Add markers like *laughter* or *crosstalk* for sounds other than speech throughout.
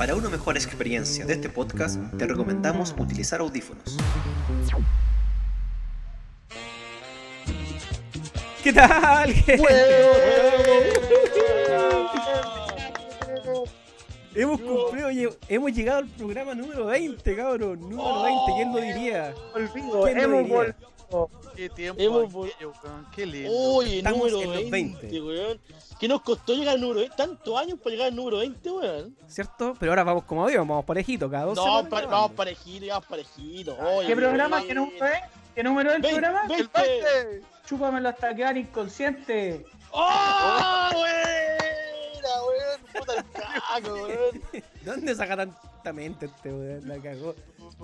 Para una mejor experiencia de este podcast, te recomendamos utilizar audífonos. ¿Qué tal? hemos cumplido, hemos llegado al programa número 20, cabrón. Número 20, ¿quién lo diría? Olvido, ¿Quién lo hemos diría? Qué tiempo Hemos aquello, qué lindo. Uy, Estamos número en los 20, 20. weón. ¿Qué nos costó llegar al número 20? ¿Tantos años para llegar al número 20, weón? ¿Cierto? Pero ahora vamos como Dios, vamos parejito, cada dos No, semanas pa- grabando. vamos parejito, vamos parejito. Oye, ¿Qué programa? ¿Qué número es? ¿Qué número es el Ve- programa? ve- ¡El 20! Chúpamelo hasta quedar inconsciente. ¡Oh, buena, weón! Puta el caco, weón. *laughs* ¿Dónde saca tanta mente este weón? La cagó.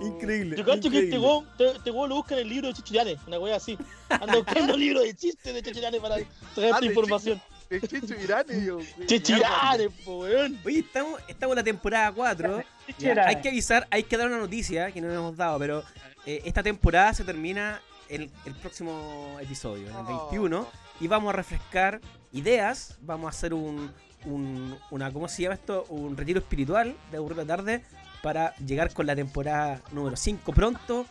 Increíble. Yo cacho que este weón, te- este lo busca en el libro de Chichirane, una wea así. Anda buscando *laughs* libros de chistes de Chichirane para traer Ah, esta información. De Chicho Irane, yo. *laughs* Chichirane, po, weón. Oye, estamos, estamos en la temporada 4. *laughs* Chichera. hay que avisar, hay que dar una noticia que no nos hemos dado, pero eh, esta temporada se termina el, el próximo episodio, en el Oh. 21, y vamos a refrescar ideas, vamos a hacer un, un- una, ¿cómo se llama esto? Un retiro espiritual de aburrir la tarde para llegar con la temporada número 5 pronto,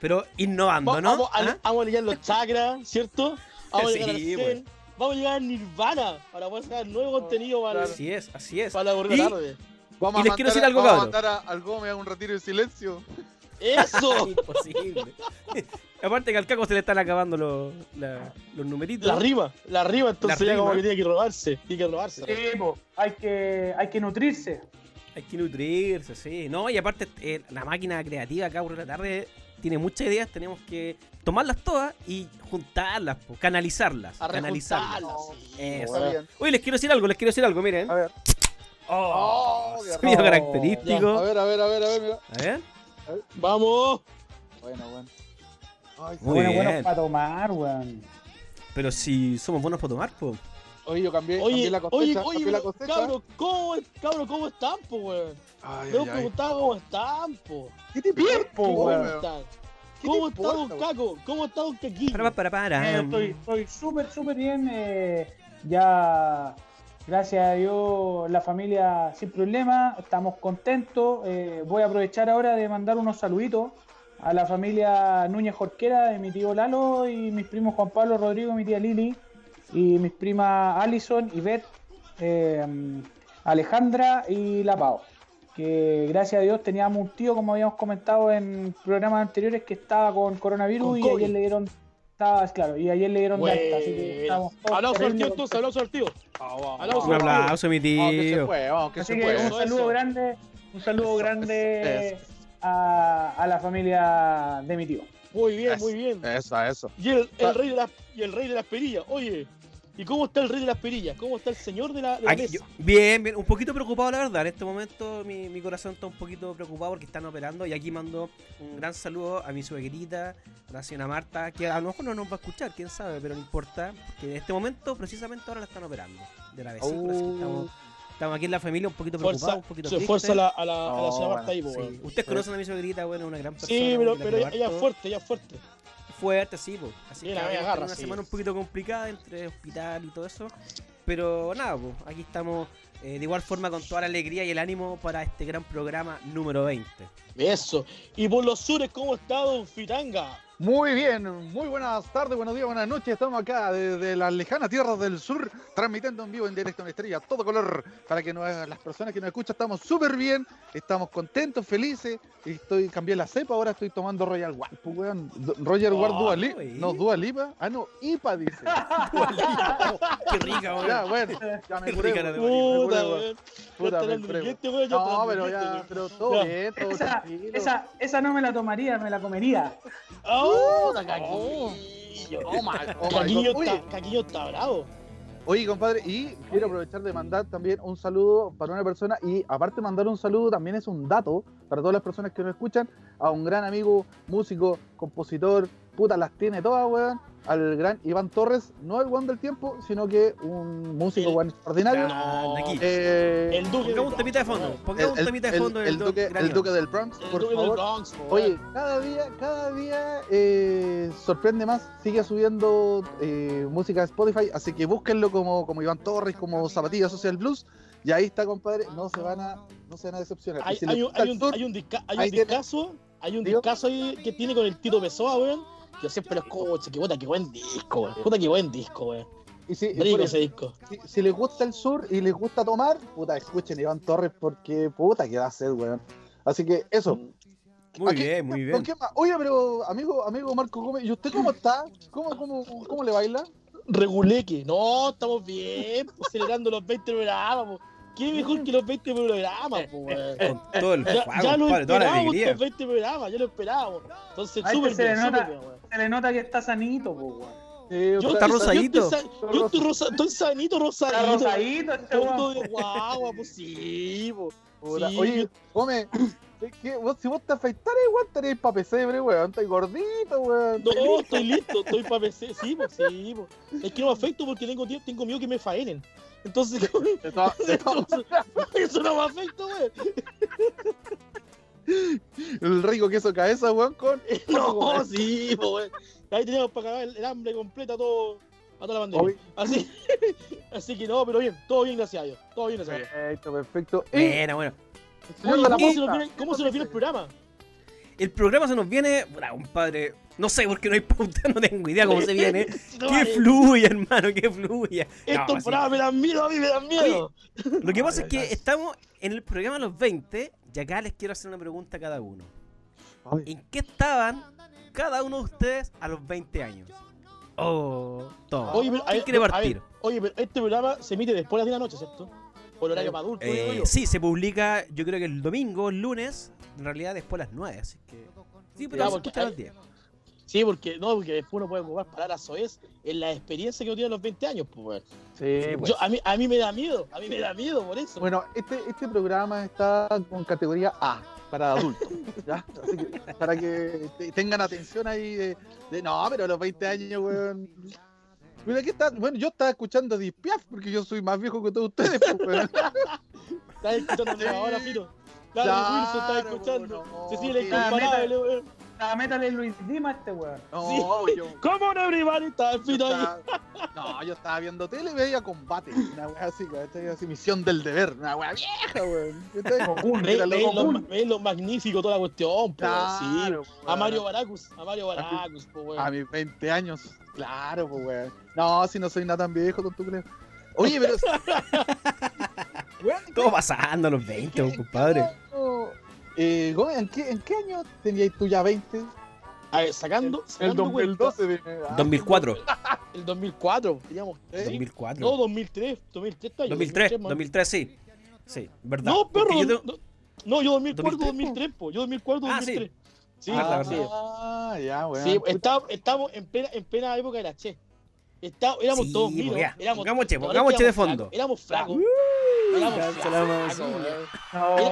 pero innovando, Va- ¿no? Vamos, a, ¿Ah? vamos a ligar los chakras, ¿cierto? *laughs* Vamos a llegar Sí, Zen. Vamos a llegar al Nirvana para poder sacar nuevo contenido para, Así es, así es. para la Y- tarde. Vamos Y les quiero decir algo, vamos a cabrón. mandar a, al Gómez a un retiro de silencio. ¡Eso! *laughs* Imposible. *laughs* Aparte que al caco se le están acabando los, la- los numeritos. La rima, la rima, entonces La ya como rima. que tiene que robarse, tiene que robarse. Sí, po, hay que, hay que nutrirse. Hay que nutrirse, sí. No, y aparte eh, la máquina creativa acá por la tarde tiene muchas ideas, tenemos que tomarlas todas y juntarlas, po, canalizarlas. A canalizarlas. sí, Eso. Está bien. Oye, les quiero decir algo, les quiero decir algo, miren. A ver. Oh, Oh, sonido característico. A ver, a ver, a ver, a ver, mira. A ver. ¡Vamos! Bueno, bueno. Ay, Muy bueno, bien. bueno para tomar, weón. Pero si somos buenos para tomar, po. Oye, yo cambié, Oye, cambié la oye, cosecha, oye, cambié la pero, cosecha. cabros, ¿cómo, cabros, ¿cómo están, po, weón? Cómo están, po. ¿Qué te Bien, importa, po, ¿Cómo weón. ¿Cómo está Don Caco? ¿Cómo está Don Caquillo? Para, para, para. Eh, estoy estoy súper, súper bien. eh, ya, gracias a Dios, la familia sin problema. Estamos contentos. eh, voy a aprovechar ahora de mandar unos saluditos a la familia Núñez Jorquera de mi tío Lalo y mis primos Juan Pablo Rodrigo y mi tía Lili. Y mis primas Alison y Beth, eh, Alejandra y La Pau. Que gracias a Dios teníamos un tío, como habíamos comentado en programas anteriores, que estaba con coronavirus Con y COVID. ayer le dieron. Estaba, claro, y ayer le dieron de alta, así que Bueno. estamos todos Aplauso al tío, entonces, aplauso al tío. Aplauso. Un aplauso, mi Vamos, que se tío. fue, Así se que fue. un saludo eso. grande, un saludo Eso, grande eso. a, a la familia de mi tío. Muy bien, muy bien. Eso, eso. Y el, el rey de las y el rey de las perillas, oye. ¿Y cómo está el rey de las perillas? ¿Cómo está el señor de la, de la Aquí- mesa? yo- bien, bien, un poquito preocupado la verdad. En este momento mi, mi corazón está un poquito preocupado porque están operando. Y aquí mando un gran saludo a mi suegrita, a la señora Marta, que a lo mejor no nos va a escuchar, quién sabe, pero no importa. Porque en este momento, precisamente ahora la están operando. De la vesícula, así que estamos, estamos aquí en la familia un poquito preocupados, Fuerza, un poquito se fuerza a la, a la, a la No, señora Marta bueno, ahí, Sí. Ustedes conocen a mi suegrita, bueno, una gran persona. Sí, pero, que ella, es fuerte, ella es fuerte. Fuerte, sí, po. Así Sí, que la vamos a media tener garra, una sí. semana un poquito complicada entre hospital y todo eso. Pero nada, pues aquí estamos eh, de igual forma con toda la alegría y el ánimo para este gran programa número 20. Eso. Y por los sures, ¿cómo está Don Fitanga? Muy bien, muy buenas tardes, buenos días, buenas noches. Estamos acá desde las lejanas tierras del sur, transmitiendo en vivo, en directo, en estrella, todo color, para que nos- las personas que nos escuchan estamos súper bien, estamos contentos, felices. Estoy, cambié la cepa, ahora estoy tomando Royal Ward, pues, weón. Royal Ward Oh, Dua Lipa, no Dua Lipa, ah no, IPA dice. *laughs* Qué rica, ya, weón. bueno, ya me Qué curé, Puta, weón. Puta, Ya me curé, ya No, pero ya, pero todo Ya. bien, todo Esa, tranquilo. esa, esa no me la tomaría, me la comería. ¡Oh, Caquillo! Está, Caquillo está bravo. Oye, compadre, y quiero aprovechar de mandar también un saludo para una persona y aparte de mandar un saludo también es un dato para todas las personas que nos escuchan a un gran amigo, músico, compositor, puta, las tiene todas, weón, al gran Iván Torres, no el Juan del tiempo, sino que un músico weón extraordinario. No. Eh, el Duque Pongamos un del temita de fondo. Bronx, Pongamos un el, temita de el- fondo el del duque, el del Bronx, El por Duque del favor. Bronx, Oye, cada día, cada día eh, sorprende más, sigue subiendo eh, música de Spotify, así que búsquenlo como, como Iván Torres, como Zapatilla Social Blues, y ahí está, compadre, no se van a, no se van a decepcionar. Hay, si hay un, hay un, sur, hay un, disca- hay un ahí tiene- discazo, hay un Digo. discazo ahí que tiene con el Tito Pessoa, weón. Yo siempre lo escucho, que puta, que buen disco, weón. Puta, que buen disco, weón. y si, Rico ese disco. si, si les gusta el sur y les gusta tomar, puta, escuchen Iván Torres porque puta que va a ser, weón. Así que eso. Muy Aquí- bien, muy ¿Con bien. Oye, pero amigo, amigo Marco Gómez, ¿y usted cómo está? ¿Cómo, cómo, cómo le baila? Reguleque. No, estamos bien, pues, celebrando los 20 programas, po. ¿Qué mejor que los 20 programas, po, weón? *laughs* Con todo el Ya, fuego, ya lo compadre, toda la alegría. estos 20 programas, ya lo esperábamos. Entonces, Ahí súper se le bien, súper nota. bien. Se le nota que está sanito, po, weón. Eh, Yo Está estoy- rosadito. Yo estoy, yo estoy rosa- estoy sanito, rosadito. Está rosadito este Tonto weón. de guagua, pues sí, po. Sí. Oye, es que vos, si vos te afeitaras, igual estaréis pa' pesebre, weón. Estás gordito, weón. No, estoy listo, estoy para PC. Sí, pues sí, po. Es que no me afecto porque tengo, tengo miedo que me faenen. Entonces, eso no me afecta, weón. El rico queso cabeza, weón, con. *laughs* No, sí, weón. Ahí teníamos para cagar el, el hambre completa a todo, a toda la pandemia. Oye. Así, *laughs* así que no, pero bien, todo bien, gracias a Dios. Todo bien, gracias a Dios. Perfecto, perfecto. Bueno, bueno. Oye, ¿cómo, se nos viene, ¿Cómo se nos viene el programa? El programa se nos viene. Puta, compadre. No sé por qué no hay pauta, no tengo idea cómo se viene. Que vale. fluya, hermano, que fluya. Estos No, programas me dan miedo, a mí me dan miedo. Lo que pasa es que estamos en el programa Los 20 y acá les quiero hacer una pregunta a cada uno. ¿En qué estaban cada uno de ustedes a los 20 años? Oh, todo. Oye, pero, a ¿Quién quiere a ver, partir? Oye, pero este programa se emite después de las 10 de la noche, ¿cierto? Por horario para adultos, Eh, yo. sí, se publica yo creo que el domingo, el lunes, en realidad después a las 9, así que... Sí, pero Ya, se escucha a las 10. Sí, porque no, porque después uno puede ocupar palabras soez en la experiencia que uno tiene a los 20 años, pues, sí, pues. Yo, a, mí, a mí me da miedo, a mí me da miedo por eso. Bueno, este, este programa está con categoría A para adultos. *laughs* ¿ya? Así que, para que te- tengan atención ahí de, de, no, pero a los 20 años, weón. Mira que está, bueno, yo estaba escuchando Deep Piaf porque yo soy más viejo que todos ustedes, pues, weón. *laughs* Estás escuchando ahora, Fito. Claro, Wilson está escuchando. no, Cecilia sí. incomparable, weón. Ah, métale Luis Dima a este weón. No, yo, *laughs* ¿Cómo no, everybody? Está el yo Fito ahí. estaba, no, yo estaba viendo tele y veía combate, una weá así, ¿cachai? así, misión del deber, una weá vieja, weón. ¿cachai? Goku, Ve, Era ve loco, lo, magnífico toda la cuestión, pues. sí. Claro, A weón. Mario Baracus, a Mario Baracus, pues, A weón. mis 20 años, claro, pues, weón. No, si no soy nada tan viejo, tonto culeo. Oye, pero. *laughs* Weón, ¿en Todo pasando a los 20, qué- en qué compadre. Eh, Gómez, ¿en qué, ¿en qué año tenías tú ya 20? A ver, sacando, El sacando cuenta, 2012, dime. Ah, 2004. el 2004, digamos. ¿eh? 2004. No, 2003, 2003 está ahí, 2003, man. 2003, sí. Sí, verdad. No, perro, yo no, no, yo 2004, 2003, 2003, po. Yo 2004, Ah, sí. 2003. Sí, Ah, sí. verdad. Ah, ya, weón. Sí, está- estamos en plena, en plena época de la Che. Está, éramos Sí, todos pues miros. Éramos, pongamos Che, que Che de éramos fondo. flacos, Éramos flacos. Uh, Éramos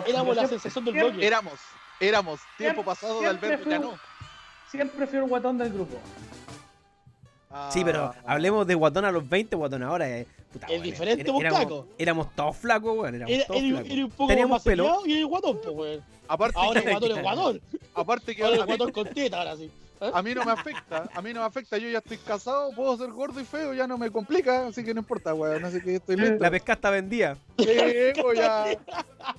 Éramos la sensación del bloque. Éramos, éramos. Tiempo pasado de siempre Alberto fui ya un- no. Siempre fui el guatón del grupo. Sí, pero Ah, hablemos de guatón a los 20, guatón ahora. Eh. Puta, Es weón, diferente, era- vos, éramos, éramos todos flacos, weón. Éramos Era, todos era- flacos. era un poco Teníamos más pelo. y era el guatón, pues, weón. Aparte, Ahora el que, guatón es guatón. *laughs* aparte que Ahora el guatón con teta, ahora sí. A mí no me afecta, a mí no me afecta, yo ya estoy casado, puedo ser gordo y feo, ya no me complica, así que no importa, weón, así que estoy listo. La pesca está vendida. Sí, pues ya,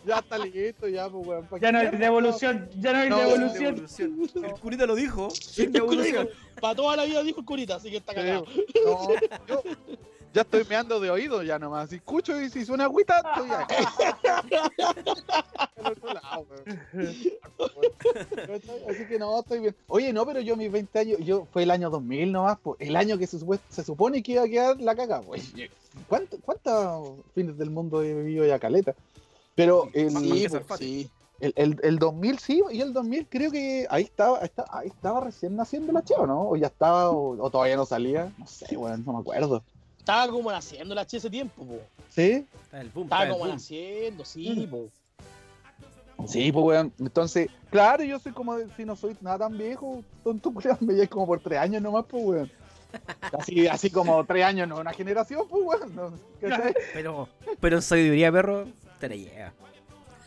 ya está listo, ya, pues, weón. ¿pa' Ya no hay devolución, ya no hay No, devolución. El curita lo dijo. Sin devolución. Para toda la vida dijo el curita, así que está Sí, cagado. no, yo ya estoy meando de oído ya nomás. Si escucho y si suena agüita, estoy acá. Al otro lado, weón. Así que no, estoy bien. Oye, no, pero yo mis 20 años, yo fue el año 2000 nomás, pues, el año que se, se supone que iba a quedar la caga, pues. ¿Cuánto- ¿Cuántos fines del mundo he vivido ya caleta? Pero el, Sí, pues, el, el, el 2000 sí, y el 2000 creo que ahí estaba, ahí estaba, ahí recién naciendo la chava, ¿no? O ya estaba, o, o todavía no salía. No sé, weón, no me acuerdo. Estaba como naciendo la Che ese tiempo, po. ¿Sí? Está el boom, Estaba está el como boom. naciendo, sí, po. Sí, pues weón. Entonces, claro, yo soy como, de- si no soy nada tan viejo, tonto *laughs* culiao, me llevo como por tres años nomás, pues weón. Así, así como tres años, no una generación, pues, weón. No. *laughs* Pero, pero en sabiduría, perro, te la lleva.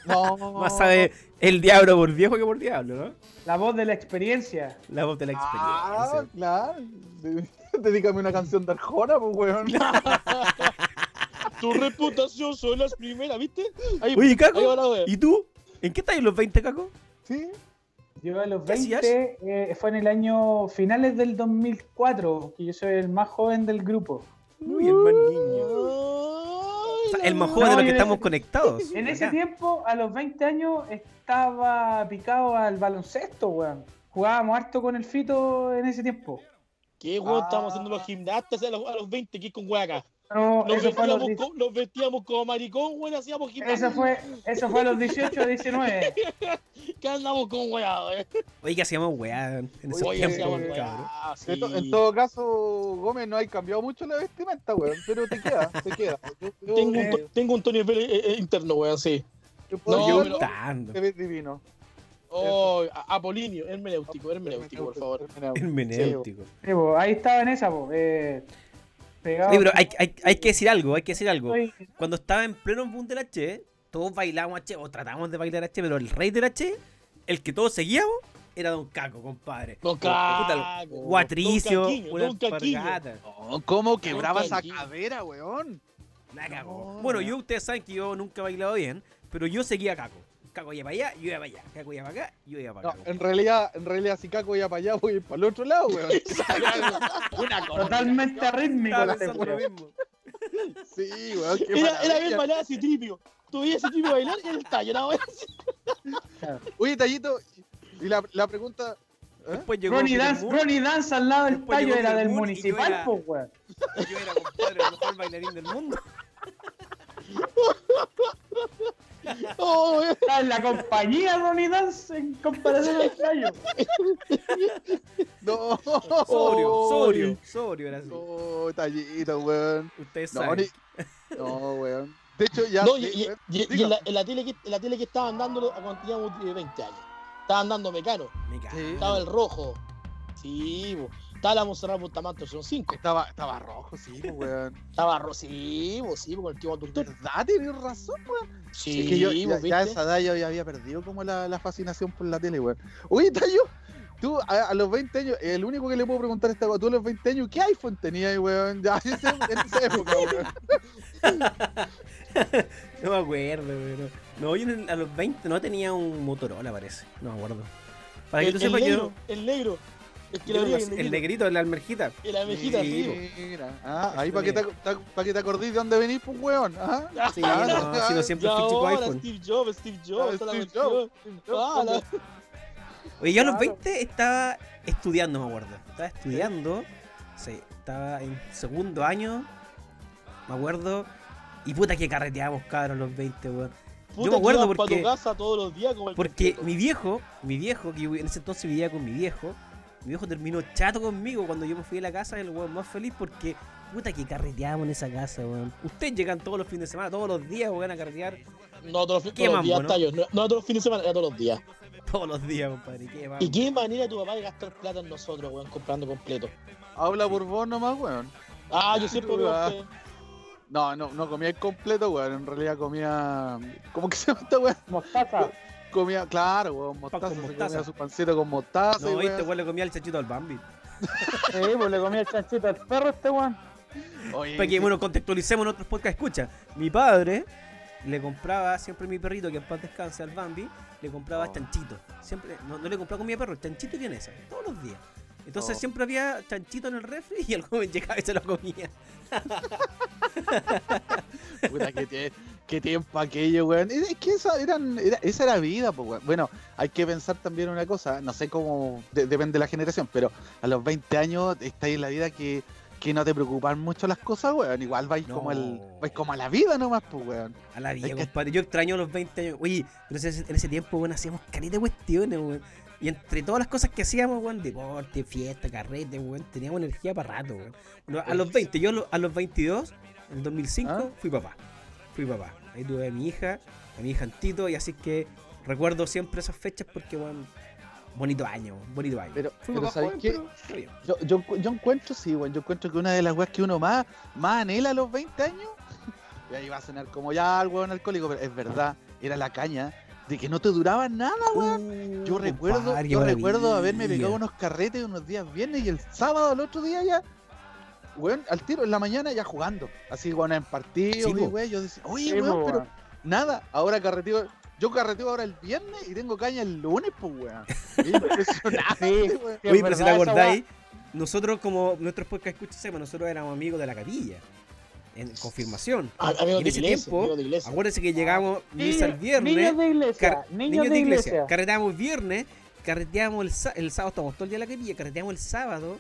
no, *laughs* Más sabe el diablo por viejo que por diablo, ¿no? La voz de la experiencia. La voz de la Ah, experiencia. claro. *laughs* Dedícame una canción de Arjona, pues, weón. *laughs* Tu reputación son las primeras, ¿viste? Ahí, Oye, Caco. ¿y tú? ¿En qué estás en los 20, Caco? Sí. Yo a los ¿Qué hacías? 20 eh, fue en el año finales del 2004, que yo soy el más joven del grupo. Uy, el más niño. O sea, el más joven de los que estamos conectados. En ese Acá. tiempo, a los 20 años, estaba picado al baloncesto, weón. Jugábamos harto con el fito en ese tiempo. ¿Qué weón Ah. estábamos haciendo los gimnastas a los, a los 20? ¿Qué con weá acá? No, los, vestíamos, nos vestíamos como maricón, weón, hacíamos gimnasia. eso, fue, eso fue a los 18 o 19. ¿Qué andamos con weón? Oye, que hacíamos weá en esos Oye, tiempos, hacíamos cabrón. weá, En, to- sí. en todo caso, Gómez, no hay cambiado mucho la vestimenta, weón. Pero te queda, te queda. Yo, yo- Tengo un, to- tengo un Tony Pérez eh, eh, interno, weón, sí. yo puedo No, pero- Gustando. te ves divino. Oh, Apolinio, hermenéutico, hermenéutico, por favor. El menéutico. Sí, ahí estaba en esa, po, eh, pegado. Pero hay, hay, hay que decir algo, hay que decir algo. Cuando estaba en pleno boom del H, todos bailábamos H, o tratábamos de bailar H, pero el rey del H, el que todos seguíamos, era Don Caco, compadre. Don Caco. Guatricio, Don una. No, ¿Cómo quebraba esa cadera, weón? La cagó. No. Bueno, yo ustedes saben que yo nunca he bailado bien, pero yo seguía a Caco. Caco iba para allá, yo iba para allá. Caco iba para acá, yo iba para No, acá. en realidad, en realidad, si Caco iba para allá, voy a ir para el otro lado, weón. Una cosa. Totalmente rítmico weón. mismo. Sí, weón. qué Era, era bien bailada Citripio. Tú veías a Citripio bailar en el tallo, ¿no? Oye, Tallito, y la, la pregunta. ¿eh? Después llegó Ronnie Dance, Ronnie Dance al lado del Después tallo era del y municipal, po, weón. Yo era, compadre, el mejor bailarín del mundo. *laughs* Oh. Está en la compañía Ronnie Dance en comparación al tallo. No. Sobrio, sobrio, sobrio era así. No, Tallito, weón. Ustedes No, saben. ni- no, weón. De hecho, ya. No, y, sí, y- y- en, la, en la tele que, en la tele que estaban dando cuando teníamos eh, 20 años. Estaban dando Mecano. Me cago. Sí. Estaba el rojo. Sí, bo. Estaba la Monserrat Bustamante, son 5. Estaba, estaba rojo, sí, pues, weón. Estaba rojo, sí, bo, sí, bo, con el tío doctor. ¿Verdad? Tienes razón, weón. Sí, es que yo bo, ya, ya a ¿viste? esa edad yo ya había perdido como la, la fascinación por la tele, weón. Oye, Tallo, tú a, a los 20 años, el único que le puedo preguntar a esta tú a los 20 años, ¿qué iPhone tenías, weón? Ya, *laughs* en esa, en esa época, weón. *laughs* No me acuerdo, pero. No, yo el- a los 20 no tenía un Motorola, parece. No me acuerdo. Para que el, tú el sepas, negro, yo. el negro. El que yo lo no abría, sé, el, el negrito. negrito, la almerjita. El sí, bo. Mira, ah, ahí para que, te, pa' que te acordís de dónde venís, pues, weón. ¿ah? *laughs* Sí, Ah, no, si no siempre chico ahora iPhone. Steve Jobs, Steve Jobs, toda la Steve cuestión. Jobs. Ah, la- Oye, yo a los Claro. 20 estaba estudiando, me acuerdo. Estaba estudiando. Sí, estaba en segundo año. Me acuerdo. Y puta que carreteábamos, cabros, a los 20, weón. Puta, me acuerdo porque- tu casa todos los días como el Porque mi viejo, mi viejo, que yo en ese entonces vivía con mi viejo, mi viejo terminó chato conmigo cuando yo me fui de la casa, el weón más feliz porque puta que carreteábamos en esa casa, weón. Ustedes llegan todos los fines de semana, todos los días, weón, a carretear No todos los, todos los días, ¿no? tallo. No, no todos los fines de semana, era todos los días. todos los días, compadre. Qué mambo. ¿Y qué manera tu papá de gastar plata en nosotros, weón, comprando completo? Habla por vos nomás, weón. Ah, yo siempre veo *laughs* usted. No, no, no comía el completo, weón. En realidad comía. ¿Cómo que se llama esta weón? Mostaza. Comía, claro, weón, mostaza. con se mostaza. comía su pancito con mostaza. y No, weón. este weón le comía el chachito al Bambi. Sí, pues le comía el chanchito al *laughs* perro este weón. Oye, Para que, sí. bueno, contextualicemos en otros podcasts. Escucha, mi padre le compraba siempre a mi perrito, que en paz descanse al Bambi, le compraba Oh. chanchito. Siempre, no, no le compraba comida de perro, chanchito y vienesa, todos los días. Entonces Oh. siempre había chanchito en el refri y el joven *laughs* llegaba y se lo comía. Puta, qué, tie- qué tiempo aquello, weón. Es que esa, eran, era, esa era vida, pues, weón. Bueno, hay que pensar también una cosa, no sé cómo, de- depende de la generación, pero a los 20 años estáis en la vida que, que no te preocupan mucho las cosas, weón. Igual vais No. como el, vais como a la vida nomás, pues, weón. A la vida, Es que- compadre. Yo extraño los 20 años. Oye, pero en ese tiempo, weón, hacíamos carita de cuestiones, weón. Y entre todas las cosas que hacíamos, weón, deporte, fiesta, carrete, weón, teníamos energía para rato, weón. A los 20, yo a los 22, en el 2005, ¿Ah? fui papá. Fui papá. Ahí tuve a mi hija, a mi hija Antito, y así que recuerdo siempre esas fechas porque, weón, bonito año, bonito año. Pero. Yo, yo, yo encuentro, sí, weón. Yo encuentro que una de las weas que uno más, más anhela a los 20 años, *laughs* y ahí va a sonar como ya el weón alcohólico, pero es verdad, era la caña de que no te duraba nada, weón. Yo Uh, recuerdo, compadre, qué yo recuerdo haberme pegado unos carretes unos días viernes y el sábado al otro día ya, weón, al tiro en la mañana ya jugando. Así, weón, en partidos, Sí, y po. weón, yo decía, oye, Sí, weón, pero weón. nada, ahora carreteo, yo carreteo ahora el viernes y tengo caña el lunes, pues, weón. Es impresionante, Sí. weón. Oye, pero si te acordáis, nosotros como nuestros podcast escuchas, nosotros éramos amigos de la capilla. En confirmación. Ah, En de ese iglesia, tiempo, iglesia. Acuérdense que llegamos misa el viernes. Niños de iglesia, car- niños, de iglesia. Carreteamos viernes, carreteamos el, el sábado, estamos todo el día en la capilla, carreteamos el sábado,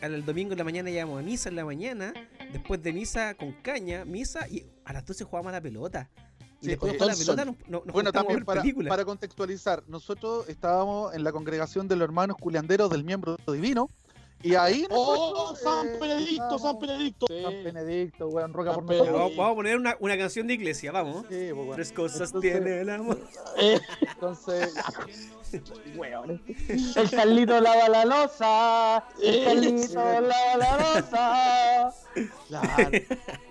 al el domingo en la mañana llegamos a misa en la mañana, después de misa con caña, misa y a las 12 jugábamos a la pelota. Y Sí, después oye, de jugar a la pelota nos, nos, Bueno, a también ver para, para contextualizar, nosotros estábamos en la congregación de los hermanos culianderos del miembro divino y ahí ¡Oh, San eh, Benedicto, San Benedicto! San Benedicto, weón, roca San por nosotros. vamos, a poner una, una canción de iglesia, vamos. Sí, pues, weón. Tres cosas Entonces- tiene el amor. Eh, Entonces, *laughs* El Carlito lava la losa. El eh, Carlito lava la losa. claro.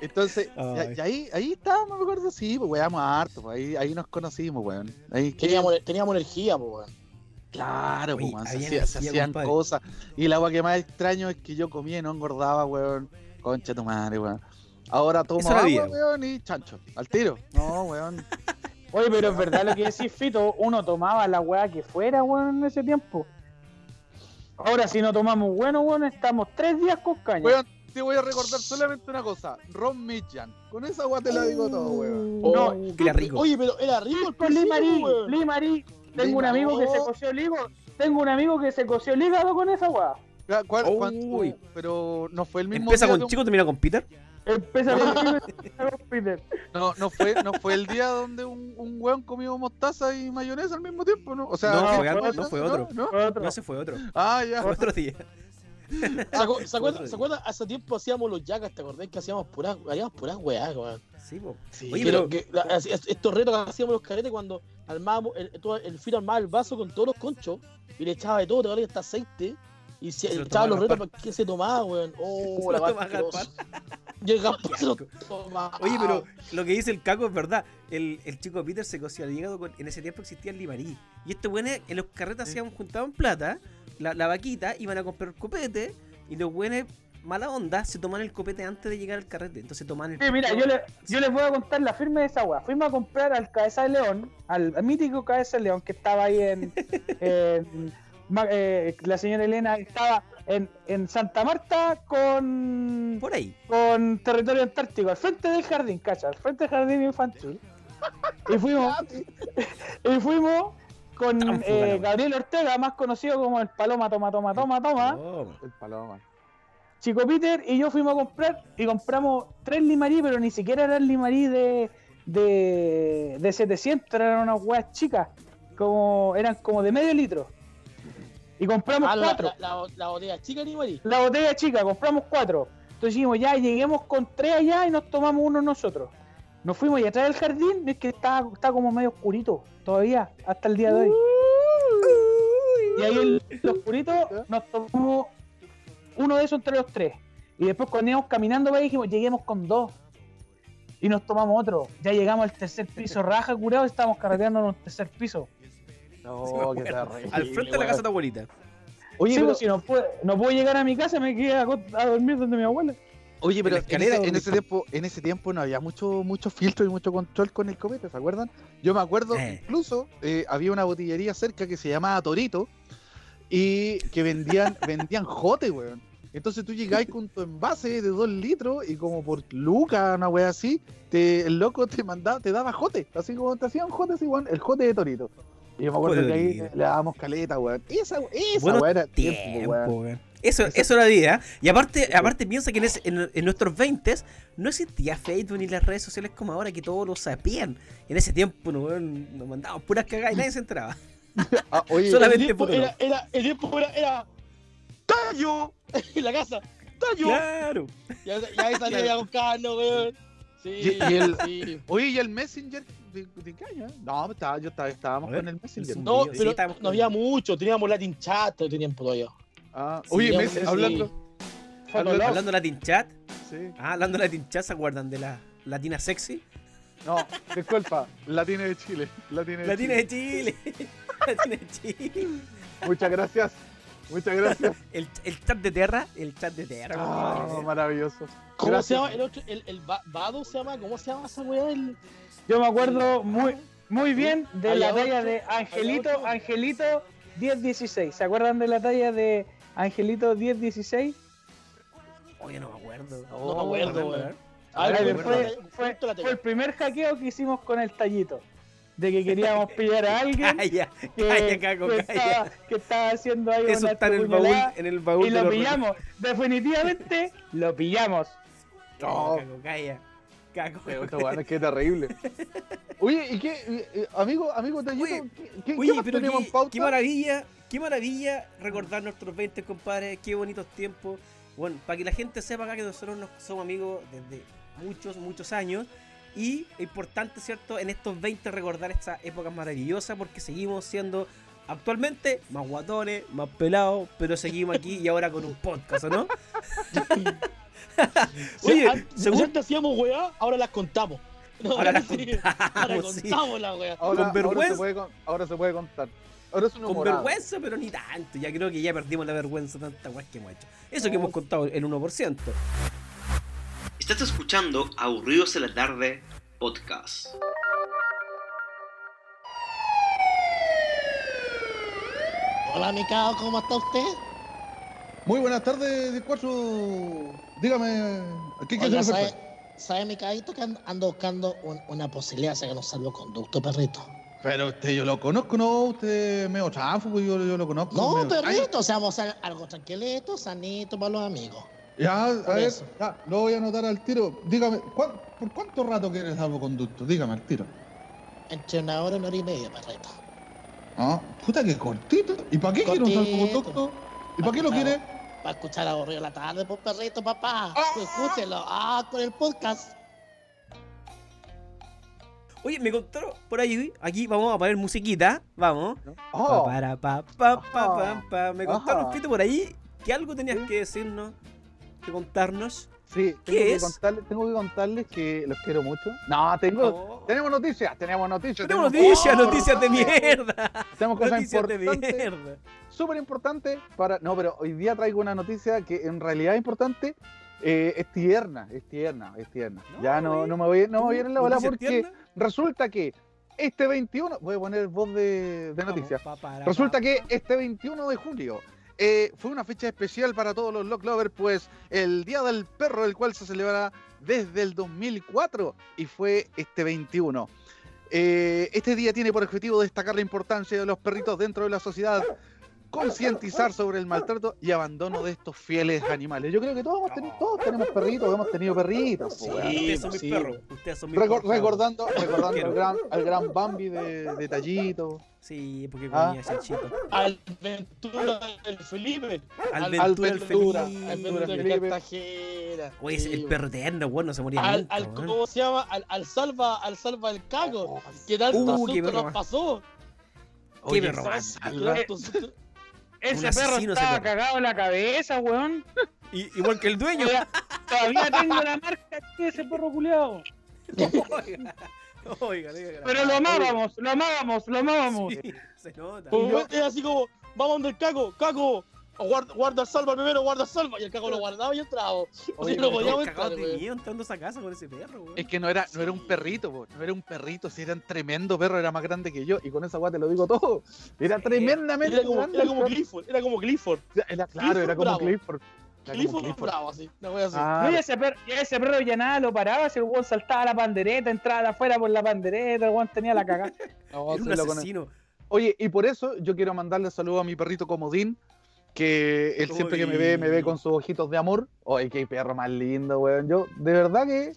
Entonces, y, ahí, ahí estábamos, me acuerdo, sí, pues weamos harto, pues, ahí, ahí nos conocimos, weón. Ahí teníamos, teníamos energía, pues, weón. Claro, Oye, pues, se, hacía- hacían compadre. cosas. Y el agua que más extraño es que yo comía y no engordaba, weón. Concha tu madre, weón. Ahora tomo agua, vida. weón, y chancho. Al tiro. No, weón. *laughs* Oye, pero es verdad lo que decís, Fito. Uno tomaba la weá que fuera, weón, en ese tiempo. Ahora, si no tomamos bueno, weón, estamos tres días con caña. Weón, te voy a recordar solamente una cosa. Ron Mitchan. Con esa agua te la digo todo, weón. No, Oh, que era rico. Oye, pero era rico el Limarí, weón. Tengo un amigo que se coció el hígado. Tengo un amigo que se coció el hígado con esa weá. ¿Cuál- Uy. cuánto? pero no fue el mismo Empieza día con un- chico, termina con Peter. Empieza con Peter. no, no fue, no fue el día donde un, un weón comió mostaza y mayonesa al mismo tiempo, ¿no? O sea, No, ¿qué fue no otro. ¿No? Fue otro. No, ese fue otro. Ah, ya. Fue otro día. *laughs* ¿Se, se acuerdan. ¿Se? Hace tiempo hacíamos los yacas, ¿te acordás que hacíamos puras, hacíamos puras weás, weón? Sí, po. Sí, Oye, pero que la- estos retos que hacíamos los caretes cuando armábamos, el, todo- el filo armaba el vaso con todos los conchos y le echaba de todo, te acuerdas, hasta aceite y se, Se echaba los retos para que se tomaba, weón. *laughs* Oh, Se la se lo tomaba. *laughs* Oye, pero lo que dice el caco es verdad. El, el chico Peter se coció el hígado. con- en ese tiempo existía el limarí. Y este buenos en los carretas hacían, juntaban plata, la, la vaquita, iban a comprar copete. Y los buenos, mala onda, se toman el copete antes de llegar al carrete. Entonces toman el. Sí, mira, yo, le, yo les voy a contar la firme de esa weá. Fuimos a comprar al Cabeza de León, al, al mítico Cabeza de León que estaba ahí en. *laughs* eh, la señora Elena estaba en, en Santa Marta con. Por ahí. con territorio antártico, al frente del jardín, cacha, al frente del jardín infantil. Y fuimos, *laughs* y fuimos con eh. Gabriel Ortega, más conocido como el Paloma Toma Toma Toma Toma, Toma. El paloma. Chico Peter y yo fuimos a comprar y compramos tres limarí, pero ni siquiera eran limarí de, de, de 700, eran unas weas chicas, como, eran como de medio litro. Y compramos Ah, cuatro. la, la, la botella chica ni Mari. La botella chica, compramos cuatro. Entonces dijimos, ya lleguemos con tres allá y nos tomamos uno nosotros. Nos fuimos y atrás del jardín, es que está, está como medio oscurito todavía, hasta el día de hoy. Y ahí en lo oscurito nos tomamos uno de esos entre los tres. Y después cuando íbamos caminando para ahí dijimos, lleguemos con dos. Y nos tomamos otro. Ya llegamos al tercer piso, raja curado, y estábamos carreteando en un tercer piso. No, Sí, acuerdo. terrible, Al frente de la casa de tu abuelita. Oye, Sí, pero, pues, si no puedo, no puedo llegar a mi casa, me quedé a, a dormir donde mi abuela. oye, pero en, escalera ese, en ese está. tiempo, en ese tiempo no había mucho, mucho filtro y mucho control con el copete, ¿se acuerdan? Yo me acuerdo, Eh. incluso eh, había una botillería cerca que se llamaba Torito y que vendían, *laughs* vendían jote, weón. Entonces tú llegabas con tu envase de dos litros y como por lucas, una wea así, te, el loco te mandaba, te daba jote, así como te hacían jote así, weón, el jote de Torito. Y yo me acuerdo que ahí le dábamos caleta, weón. Esa, esa Buenos weá era tiempo, Tiempo, weón. weón. Eso, eso era vida. Y aparte, aparte piensa que en, ese- en- en nuestros 20 no existía Facebook ni las redes sociales como ahora que todos lo sabían. En ese tiempo no, weón, nos mandaban puras cagadas y nadie se enteraba. *laughs* Ah, oye, Solamente el por era, era, el tiempo era, era tallo *laughs* en la casa. Tallo. Claro. Y ahí, y ahí salía ya con carne, weón. Sí, Y- y el- sí. Oye, ¿y el Messenger? ¿De, de qué año? No, estaba, yo estaba, estábamos ver, con el Messenger. No, Sí, pero estábamos no había mucho, teníamos Latin Chat todo el tiempo todavía. Ah, Sí, oye, ya, Messi- sí. hablando. hablando- Latin Chat. sí. Ah, hablando de Latin Chat, ¿se acuerdan de la Latina Sexy? No, disculpa, Latina de Chile. Latina de Latina Chile. de Chile. *laughs* *laughs* Muchas gracias. Muchas gracias. *laughs* El, el chat de Terra. El chat de Terra. Ah, maravilloso. ¿Cómo Gracias. se llama el otro? El, el Ba- Bado se llama, ¿cómo se llama esa weá? El... Yo me acuerdo muy, muy bien de la talla otro, de Angelito. Angelito 1016. ¿Se acuerdan de la talla de Angelito 1016? Oye, no me acuerdo. No me acuerdo, weón. Fue el primer hackeo que hicimos con el tallito. De que queríamos *laughs* pillar a alguien Calla, que, calla, Caco, que calla. estaba, que estaba haciendo ahí Eso una está en el baúl, en el baúl y de lo los pillamos. Definitivamente *laughs* lo pillamos. No. Caco, calla. Caco, Pero esta weá es que es terrible. *laughs* Oye, ¿y qué? amigo, amigo Tallito, Oye, ¿qué, qué, Oye, qué más pero tenemos qué, en pauta? qué maravilla, qué maravilla recordar nuestros 20 compadres, qué bonitos tiempos. Bueno, para que la gente sepa acá que nosotros nos somos amigos desde muchos, muchos años. Y es importante, ¿cierto? En estos 20 recordar esta época maravillosa porque seguimos siendo actualmente más guatones, más pelados, pero seguimos aquí y ahora con un podcast, ¿o no? *laughs* Oye, Oye, según- antes hacíamos weá, ahora las contamos. No, Ahora las sí, contamos, ahora sí. contamos la weá. Ahora, con vergüenza. Ahora se, puede, con- ahora se puede contar. Ahora es un Con vergüenza, pero ni tanto. Ya creo que ya perdimos la vergüenza de tanta weas que hemos hecho. Eso que hemos contado el 1%. Estás escuchando Aburridos en la Tarde Podcast. Hola, mi cao, ¿cómo está usted? Muy buenas tardes, Discuacho. Dígame, ¿qué quiere Oiga, hacer? ¿sabe, ¿sabe mi caíto que ando, ando buscando un- una posibilidad de sacar un salvoconducto, perrito? Pero usted yo lo conozco, ¿no? Usted es medio tránsfugo, yo, yo lo conozco. No, perrito, o sea, vamos a hacer algo tranquilito, sanito para los amigos. Ya, a Por ver, eso. ya, lo voy a anotar al tiro. Dígame, ¿cuán- ¿por cuánto rato quieres salvoconducto? Dígame al tiro. Entre una hora y una hora y media, perrito. Ah, puta que cortito. ¿Y para qué quiere un salvoconducto? ¿Y para qué lo quiere? Para escuchar aburrido la tarde, pues perrito, papá. Ah. Escúchelo, ah, con el podcast. Oye, me contaron por ahí, aquí vamos a poner musiquita, vamos. Oh, Pa, para, pa, pa, pa, pa, pa. Me contaron, Ajá. Fito, por ahí que algo tenías que decirnos, que contarnos. sí, ¿Qué tengo que, es? contarles, tengo que contarles que los quiero mucho. No, tengo, Oh. tenemos noticias, tenemos noticias. Tenemos noticias, noticias de mierda. Tenemos cosas Noticias de importantes. mierda. súper importante para. No, pero hoy día traigo una noticia que en realidad es importante. eh, es tierna, es tierna, es tierna. No, ya no, no me voy, no me voy a ir en la bola ¿Noticias porque resulta que este 21. Voy a poner voz de, de noticias. Resulta que este 21 de julio eh, fue una fecha especial para todos los Lock Lovers, pues el Día del Perro, el cual se celebra desde el 2004 y fue este 21. Eh, este día tiene por objetivo destacar la importancia de los perritos dentro de la sociedad, concientizar sobre el maltrato y abandono de estos fieles animales. Yo creo que todos, hemos tenido, todos tenemos perritos, hemos tenido perritos. po, Sí. Ustedes son mis sí. perros. Ustedes son mis Recor- perros. recordando recordando al, gran, al gran Bambi de, de Tallito. Sí, porque Ah. comía chanchito. Alventura del Felipe. Alventura, el Alventura, feliz. Alventura del Felipe. Cartagena. Oye, el perro eterno, weón, no se moría al, nunca, al-. ¿Cómo se llama? Al, al salva, al salva el cago. Que tanto Uh, qué susto nos pasó. Qué Oye, esa más. Ese perro estaba perro. cagado en la cabeza, weón. Y- igual que el dueño. Todavía, todavía *laughs* tengo la marca de ese perro culiado. Oiga, oiga, oiga. Pero lo amábamos, lo amábamos, lo amábamos. Sí, se nota. Era así como, vamos donde el cago, cago. Guarda, guarda el salva primero, guarda el salva. Y el cago lo guardaba y entraba. Oye, Oye, no podíamos entrar, de miedo entrando a esa casa con ese perro, weón. Es que no era, no era un perrito, no era un perrito, si era un tremendo perro, era más grande que yo, y con esa guay te lo digo todo. Era tremendamente Era como, grande. era como. Clifford, era como Clifford. Era, claro, era como Bravo. Clifford. Era como Clifford Clifford. bravo, así. Ah, No, y ese perro, y ese perro ya nada lo paraba, si el weón saltaba la pandereta, entraba de afuera por la pandereta, el weón tenía la cagada. *laughs* no, Era un asesino. Oye, y por eso yo quiero mandarle saludo a mi perrito Comodín, que él siempre que me ve, me ve con sus ojitos de amor. Oye, qué perro más lindo, weón. Yo, de verdad que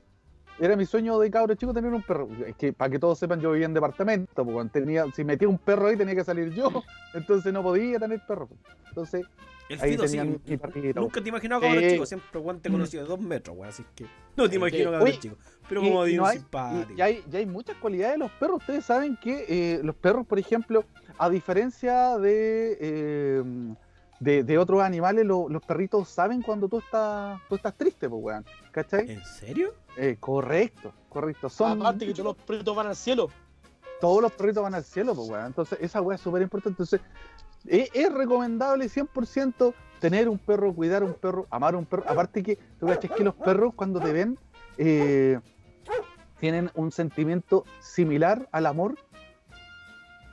era mi sueño de cabro chico tener un perro. Es que, para que todos sepan, yo vivía en departamento, pues, tenía, si metía un perro ahí tenía que salir yo, entonces no podía tener perro. pues. Entonces, El Ahí Fito, sí. tenían mi perrito. Nunca te he imaginado cabrón Sí. chico, siempre weón te he conocido de dos metros, weón, así que no te imagino cabrón Oye, chico. Pero como digo, no simpático. Y, y hay, y hay muchas cualidades de los perros. Ustedes saben que eh, los perros, por ejemplo, a diferencia de, eh, de, de otros animales, lo- los perritos saben cuando tú estás, tú estás triste, pues, weón. ¿Cachai? ¿En serio? Eh, correcto, correcto. Son, Aparte que todos los perritos van al cielo. todos los perritos van al cielo, pues, weón. Entonces, esa weá es súper importante. Entonces, es, es recomendable 100% tener un perro, cuidar un perro, amar un perro. Aparte que, tú cachas que los perros cuando te ven, eh, tienen un sentimiento similar al amor.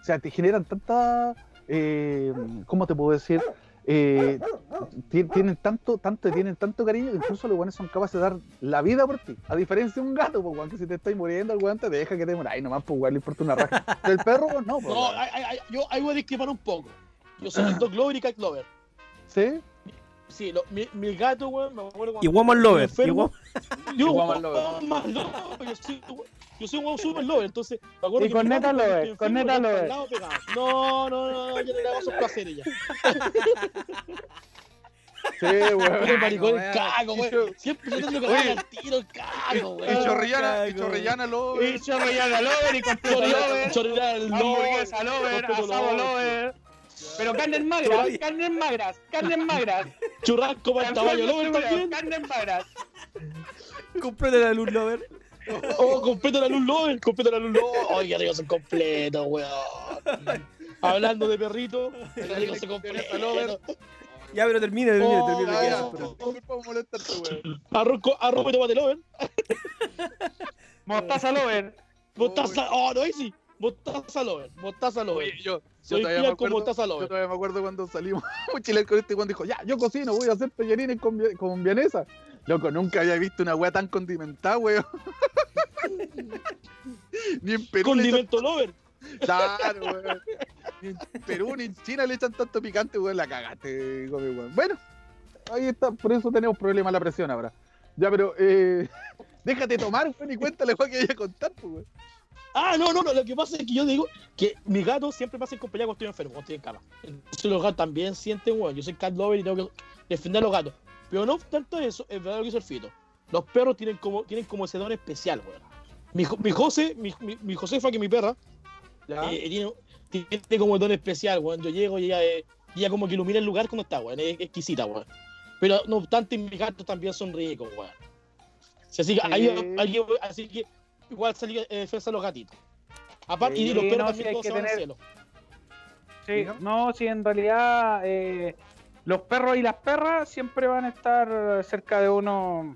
O sea, te generan tanta, eh, ¿cómo te puedo decir? Eh, ti- tienen tanto, tanto, tienen tanto cariño que incluso los buenos son capaces de dar la vida por ti. A diferencia de un gato, pues, que si te estás muriendo, el weón te deja que te mueras. Ay, nomás, pues, weón, le importa una raja. Del perro, pues, no, pues, No, weón. ay, ay, ay, yo ahí voy a discrepar un poco. Yo soy dog lover y cat lover. ¿Sí? Sí, lo- mi, mi gato, weón, me acuerdo cuando Y Woman Lover. Y. Woman- *laughs* Yo, Woman lover. Woman lover, yo soy, yo soy un super lover, entonces me acuerdo Y que con neta lover, con neta lover. No, no, no, no, yo no le hago esos placeres ya. *laughs* Sí, weón. Pero maricón, weón. el cago, Y weón. Siempre yo tengo que dar al tiro el cago, Y weón. chorrillana, y chorrillana lo. Y chorrillana lover y completo *laughs* lover. El lover. Hamburguesa lover, asado lover. Pero carnes magras, carnes magras, carnes magras. Churrasco para el caballo lover también. Carnes magras. Cómprate la luz Lover. Oh, completo la luz lover, completo la luz lover. Oye, digo, son completos, weón. Hablando de perrito, digo, son completos. Ya, pero termine, termine, Oh, termine. Ah, ya, ya, pero- disculpa por molestarte, weón. Arroz, arroz y tomate lover. Mostaza lover. Mostaza, oh, no, ahí sí. Mostaza lover, mostaza lover. Oye, yo, yo Soy todavía con acuerdo, mostaza yo lover. todavía me acuerdo cuando salimos *laughs* mochilear con este cuando dijo, ya, yo cocino, voy a hacer tallarines con, con vienesa. Loco, nunca había visto una weá tan condimentada, weón. *laughs* Ni en Perú le echan, Condimento lover. *laughs* claro, weón. Ni en Perú ni en China le echan tanto picante, weón, la cagaste, weón. Bueno, ahí está, por eso tenemos problemas la presión ahora. Ya, pero, eh, déjate tomar, weón, y cuéntale, weón, que vaya a contar, pues, weón. Ah, no, no, no. Lo que pasa es que yo digo que mis gatos siempre me hacen compañía cuando estoy enfermo, cuando estoy en cama. Entonces los gatos también sienten, weón. Yo soy cat lover y tengo que defender a los gatos. Pero no tanto eso, es verdad lo que hizo el Fito. Los perros tienen como, tienen como ese don especial, weón. Mi, mi José, mi, mi, mi Josefa, que es mi perra, Ya. eh, tiene, tiene como el don especial, weón. Yo llego y ella, eh, ella como que ilumina el lugar cuando está, weón. Es exquisita, weón. Pero no obstante, mis gatos también son ricos, weón. Así que, ahí- Sí. ahí- así que igual salí en defensa de los gatitos. Aparte, y Sí, los perros no, también hay todos que se van al tener- cielo. Sí, Diga. no, sí, en realidad eh, los perros y las perras siempre van a estar cerca de uno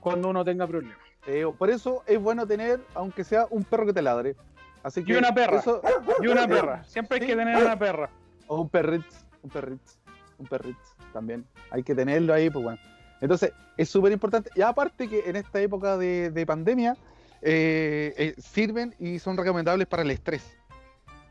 cuando uno tenga problemas. Eh, por eso es bueno tener, aunque sea un perro que te ladre. Así que Y una perra. eso- Y una perra, siempre hay Sí. que tener una perra. o un perritz, un perritz, un perritz también. Hay que tenerlo ahí, pues bueno. Entonces, es súper importante. Y aparte que en esta época de, de pandemia, eh, eh, sirven y son recomendables para el estrés.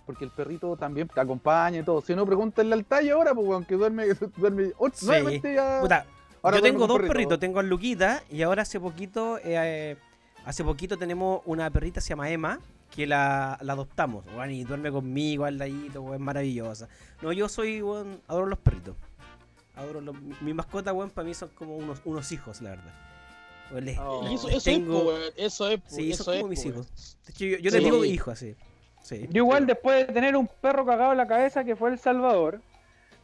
Porque el perrito también te acompaña y todo. Si no, pregúntenle al tallo ahora, pues, aunque duerme, *laughs* duerme Sí. nuevamente ya. Puta, ahora yo tengo dos perrito. perritos, tengo a Luquita y ahora hace poquito, eh, hace poquito tenemos una perrita se llama Emma, que la, la adoptamos, weón, y duerme conmigo al ladito, es maravillosa. No, yo soy, adoro los perritos. Adoro los, mi, mi mascota, para mí son como unos, unos hijos, la verdad. Les- Oh. Y eso, es, tengo- weón. Eso es, Sí, eso es, como mis weón. hijos. De hecho, yo, yo Sí. les digo hijos así. Sí. Yo igual después de tener un perro cagado en la cabeza que fue El Salvador,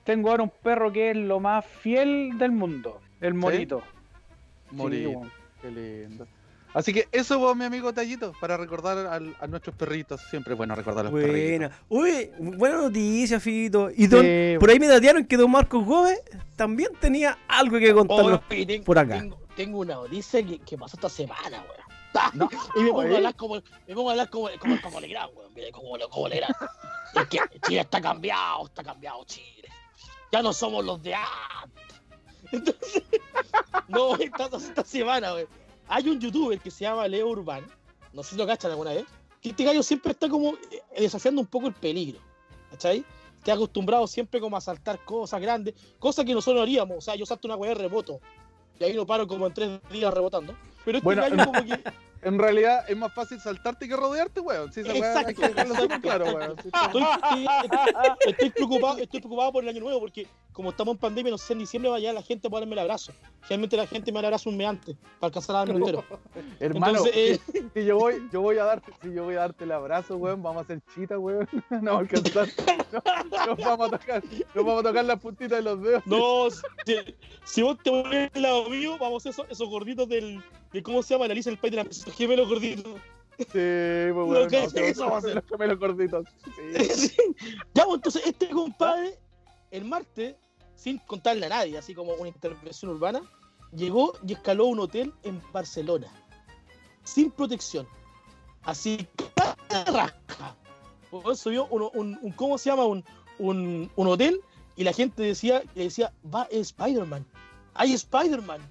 tengo ahora un perro que es lo más fiel del mundo, el morito. Weón. Qué lindo. Así que eso, pues, mi amigo Tallito, para recordar al- a nuestros perritos. Siempre es bueno recordar a los perritos. Buena. Uy, buena noticia, Fito. Y don, Sí, por ahí me datearon que don Marcos Gómez también tenía algo que contarnos. Ten- por acá. Tengo, tengo una noticia que, que pasó esta semana, weón. *laughs* No, y me pongo a hablar como, me pongo a hablar como, como, como Legrand, weón. Como, como Legrand. Es que Chile está cambiado, está cambiado Chile. Ya no somos los de antes. Entonces, *laughs* no, esta, esta semana, weón. Hay un youtuber que se llama Leo Urbán, no sé si lo cachan alguna vez, que este gallo siempre está como eh, desafiando un poco el peligro, ¿cachai? Está acostumbrado siempre como a saltar cosas grandes, cosas que nosotros no haríamos. O sea, yo salto una weá de reboto y ahí no paro como en tres días rebotando. Pero este Bueno, gallo como que *laughs* En realidad es más fácil saltarte que rodearte, weón. Sí, esa weá hay que Exacto, súper exacto. claro, weón. Estoy preocupado, estoy preocupado por el año nuevo porque como estamos en pandemia, no sé en diciembre vaya la gente a darme el abrazo. Generalmente la gente me da el abrazo un mes antes, para alcanzar a darme entero. *laughs* Hermano, Entonces, eh, *laughs* si, yo voy, yo voy a darte, si yo voy a darte el abrazo, weón, vamos a hacer chita, weón. *laughs* No alcanzar. No, nos vamos a tocar, nos vamos a tocar las puntitas de los dedos. No, si, si vos te pones al lado mío, vamos a hacer esos, esos gorditos del. De, ¿Cómo se llama? La Alicia del País de la gemelos gorditos. Sí, pues que no, eso va a ser. Los gemelos gorditos. Sí. Sí. Ya, pues entonces este compadre, el martes, sin contarle a nadie, así como una intervención urbana, llegó y escaló un hotel en Barcelona, sin protección. Así raja. Subió un, un- un- ¿cómo se llama? Un, un, un hotel y la gente decía, le decía, va Spider-Man, hay Spider-Man.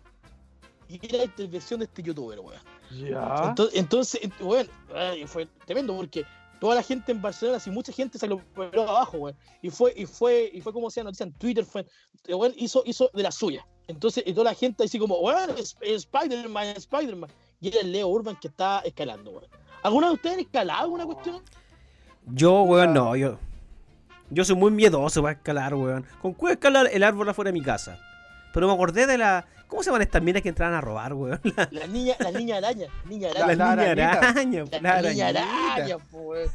Y era la intervención de este youtuber, weón. Ya. Entonces, entonces ent- weón, fue tremendo porque toda la gente en Barcelona, así mucha gente se lo abajo, weón. Y fue, y fue, y fue como se noticia en Twitter, fue, weón, hizo, hizo de la suya. Entonces, y toda la gente así como, es Spider-Man, Spider-Man. Y era el Leo Urban que está escalando, weón. ¿Alguna de ustedes ha escalado alguna cuestión? Yo, weón, no, yo. Yo soy muy miedoso para escalar, weón. ¿Con cuál escalar el árbol afuera de mi casa? Pero me acordé de la. ¿Cómo se llaman estas minas que entraban a robar, weón? *laughs* La, La niña, la niña araña, niña la, araña. la niña arañita. araña, La, la niña araña, po, weón.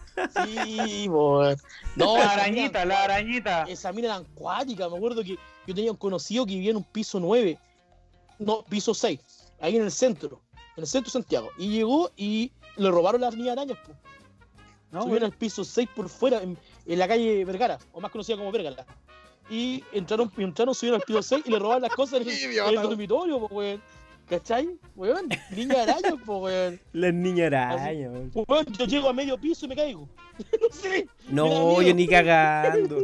Sí, weón. No, La arañita, la arañita. esa mina era acuática. Me acuerdo que yo tenía un conocido que vivía en un piso 9, no, piso 6, ahí en el centro, en el centro de Santiago. Y llegó y le robaron las niñas arañas. po. No, Subieron al piso 6 por fuera, en, en la calle Vergara, o más conocida como Vergara. Y entraron, entraron, subieron al piso 6 y le robaron las cosas en el, *laughs* en el dormitorio, po, weón. ¿Cachai? Weón, niña araña, po, weón. La niña araña, weón. Weón, yo llego a medio piso y me caigo. *laughs* no sé. No, yo ni cagando.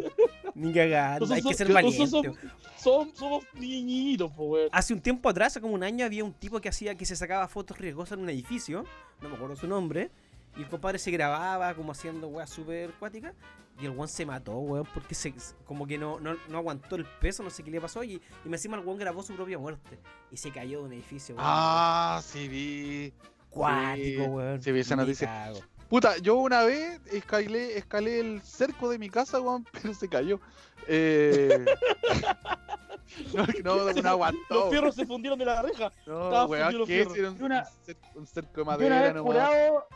Ni cagando. Nosotros Hay que somos- ser valiente. Somos, somos niñitos, po, weón. Hace un tiempo atrás, hace como un año, había un tipo que hacía que se sacaba fotos riesgosas en un edificio. No me acuerdo su nombre. Y el compadre se grababa como haciendo weas súper acuáticas. Y el weón se mató, weón, porque se, como que no, no, no aguantó el peso, no sé qué le pasó. Y, y me encima el weón grabó su propia muerte. Y se cayó de un edificio, weón. Ah, sí vi. Cuático, sí, weón. sí vi esa noticia. cago. Puta, yo una vez escalé, escalé el cerco de mi casa, weón, *laughs* pero se cayó. Eh... *laughs* no, no, no aguantó. Los fierros se fundieron de la reja. No, Estaba weón, fundido ¿qué? era un, una- un cer- un cerco de Yo una madera, vez no curado,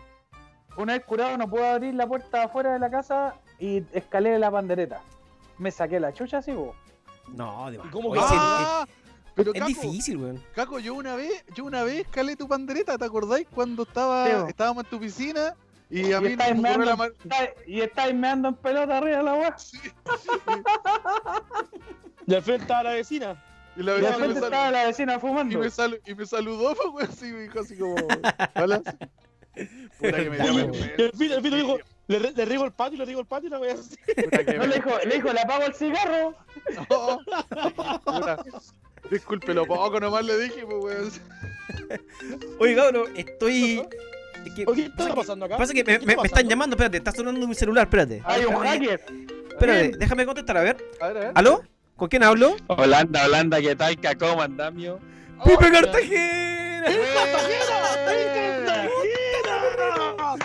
una vez curado no puedo abrir la puerta afuera de la casa y escalé la pandereta. Me saqué la chucha así, vos. No, de ¿Y cómo que- sí, es- Ah, pero es, Caco, difícil, weón. Caco, yo una vez, yo una vez escalé tu pandereta, ¿te acordáis? Cuando estaba, Sí, estábamos en tu piscina y Y a mí estáis me meando, la mar- y estáis meando en pelota arriba de la weá. De frente estaba la vecina. y la Y vecina me, sal- estaba la vecina y fumando. me, salu- y me saludó, pues, weón, así me dijo así como, *laughs* hola. Puta que me dio Y- Y vergüenza. el Pito, el Pito dijo, le, le riego el patio, le riego el patio y la voy a hacer. No, le dijo, le dijo, le apago el cigarro. No. Puta. *laughs* Disculpe lo poco nomás le dije, pues weón. *laughs* Oye, cabrón, estoy. Oye, ¿qué pasa está que- pasando acá? Pasa que me, ¿Qué me- me están llamando, espérate, está sonando mi celular, espérate. Hay un hacker. Espérate, déjame contestar, a ver. A ver, a ver. ¿Aló? ¿Con quién hablo? Holanda, Holanda, ¿qué tal? ¿Qué- ¿Cómo andamio? ¡Pipe Cartagena! ¡Ah,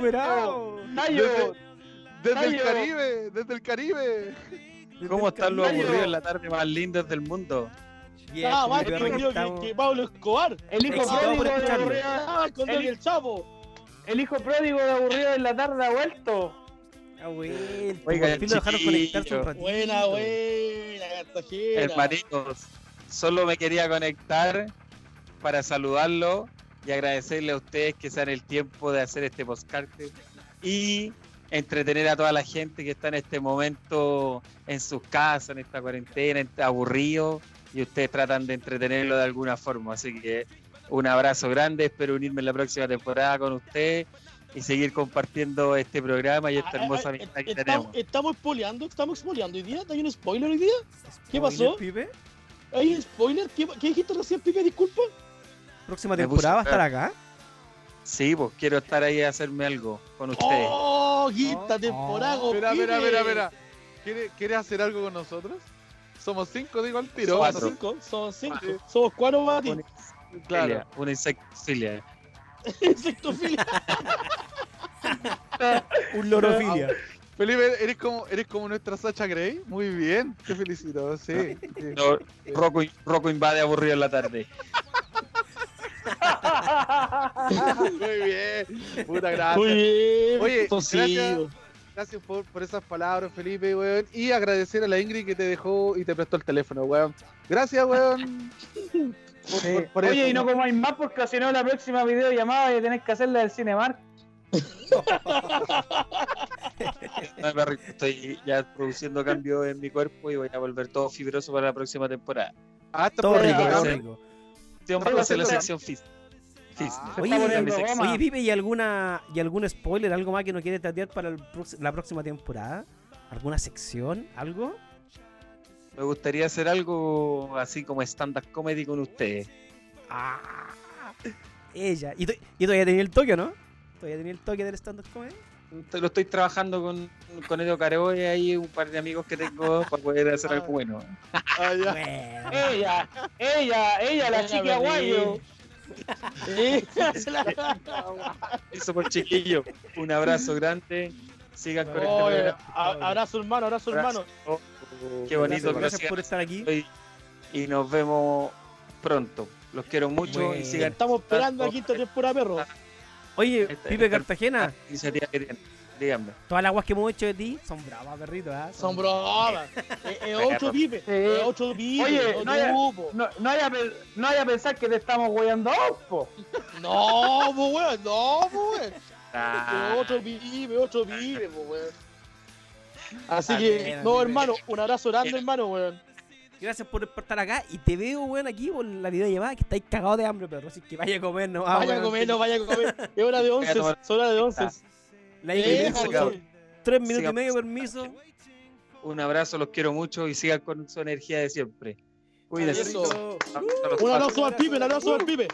recuperado! Tayo, Desde el Tayo. Caribe, desde el Caribe. ¿Cómo están los aburridos en la tarde más lindas del mundo? Bien, Ah, más que, que, Pablo Escobar. el hijo pródigo de aburrido. Ah, con El- el chavo. El hijo pródigo de aburrido en la tarde ha vuelto. Ah, vuelto. Oiga, lo dejaron conectarse un ratito. Buena, buena, Cartagena. Hermanitos, solo me quería conectar para saludarlo y agradecerle a ustedes que se dan el tiempo de hacer este postcard y entretener a toda la gente que está en este momento en sus casas, en esta cuarentena, en- aburrido y ustedes tratan de entretenerlo de alguna forma. Así que un abrazo grande, espero unirme en la próxima temporada con ustedes y seguir compartiendo este programa y esta Ah, ah, hermosa ah, amistad que estamos, tenemos. estamos spoileando, estamos spoileando hoy día. ¿Hay un spoiler hoy día? ¿Qué Spoiler, pasó? Pipe. ¿Hay un spoiler? ¿Qué, qué dijiste recién, Pipe? Disculpa. Próxima temporada va a estar acá. Sí, pues quiero estar ahí a hacerme algo con ustedes. ¡Oh, quinta Oh, temporada! oh. Espera, espera, espera, espera. ¿Quiere, ¿Quiere hacer algo con nosotros? Somos cinco, digo al tiro. Somos Cuatro. cinco, somos cinco. Somos cuatro más Una Claro. Una insectofilia. *laughs* Insectofilia. *laughs* Un lorofilia. Felipe, eres como, eres como nuestra Sacha Grey. Muy bien, te felicito. Sí. sí. No, Rocco, Rocco invade aburrido en la tarde. Muy bien. Puta gracias. Muy bien. Oye, Tosido. Gracias por, por esas palabras, Felipe, weón. Y agradecer a la Ingrid que te dejó y te prestó el teléfono, weón. Gracias, weón. *laughs* Por- Sí. por- por Oye, eso, y no comáis más porque si no la próxima videollamada ya tenéis que hacerla del Cinemark. *laughs* No, Estoy ya produciendo cambios en mi cuerpo y voy a volver todo fibroso para la próxima temporada. Ah, está Todo por rico, rico. Que hacer la sección física. Ah. Se Oye, está oye. Pipe, ¿y alguna y algún spoiler, algo más que no quiere tatear para el la próxima temporada? ¿Alguna sección? ¿Algo? Me gustaría hacer algo así como stand-up comedy con ustedes. Ah, ella. ¿Y, to- y todavía tenía el toque, no? ¿Todavía tenía el toque del stand-up comedy? Lo estoy trabajando con, con Edo Caro y un par de amigos que tengo para poder hacer algo bueno. Ah. Bueno. Ella, ella, ella, la chica guayo. Eso por chiquillo. Un abrazo grande. Sigan con este programa. a- Abrazo hermano, abrazo hermano. Qué bonito Gracias, por estar aquí. y nos vemos pronto. Los quiero mucho y sigan Estamos esperando la quinta temporada, perro. Oye, Esta- Pipe esta- Cartagena, iniciativa que tienen. Díganme. todas las aguas que hemos hecho de ti son bravas, perrito. ¿ah? Son bromas. *laughs* Es. Sí. Es otro pipe. Oye, otro no haya- grupo. No, no, haya, pe- no haya pensar que te estamos vos, po. No, pues weón, no, pues weón. Ah, otro pibe, otro pibe, weón. Así que, no, hermano, un abrazo grande, hermano, weón. Gracias por estar acá y te veo, weón, aquí por la videollamada que estáis cagados de hambre, perro. Así que vaya a comer, no Vaya a comer, no vaya a comer. Es hora de once, es hora de once. La Eh, tres minutos Siga- y medio, permiso. un abrazo, los quiero mucho y sigan con su energía de siempre. Cuídense. Los Un abrazo al pibe, un abrazo al pibe.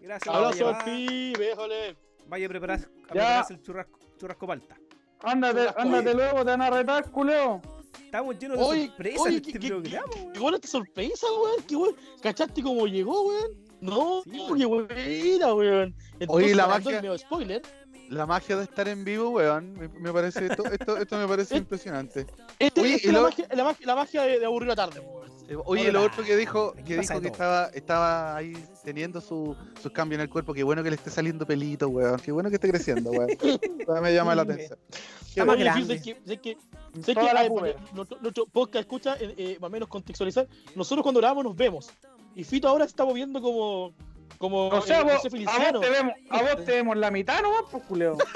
Gracias. Abrazo al pibe, jole. Vaya a preparar, a Ya. prepararse el churrasco, churrasco palta. Ándate, Churrasco, ándate oye. luego, te van a retar, culeo. Estamos llenos de Oye, sorpresas oye, en este ¿qué- qué- programa, weón. Qué buena esta sorpresa, weón. Qué weón. ¿Cachaste cómo llegó, weón? No, Sí, qué buena, weón. Entonces, la para magia- darle medio spoiler. La magia de estar en vivo, weón. Me, me parece esto, esto, esto me parece Eh, impresionante. Este, Oye, esta y es la, lo- magia, la, magia, la magia de, de aburrir la tarde, weón. Eh, Oye, Hola. lo otro que dijo, que dijo que estaba, estaba ahí teniendo su- sus cambios en el cuerpo. Qué bueno que le esté saliendo pelito, weón. Qué bueno que esté creciendo, weón. *laughs* Me llama la atención. Está más grande. que, sé que, sé que la para nuestro, nuestro podcast escucha, eh, eh, más o menos contextualizar. Nosotros cuando grabamos nos vemos. Y Fito ahora se está moviendo como. Como. O sea, eh, vos, a vos te vemos, a vos te vemos la mitad nomás, pues, culeo. *laughs*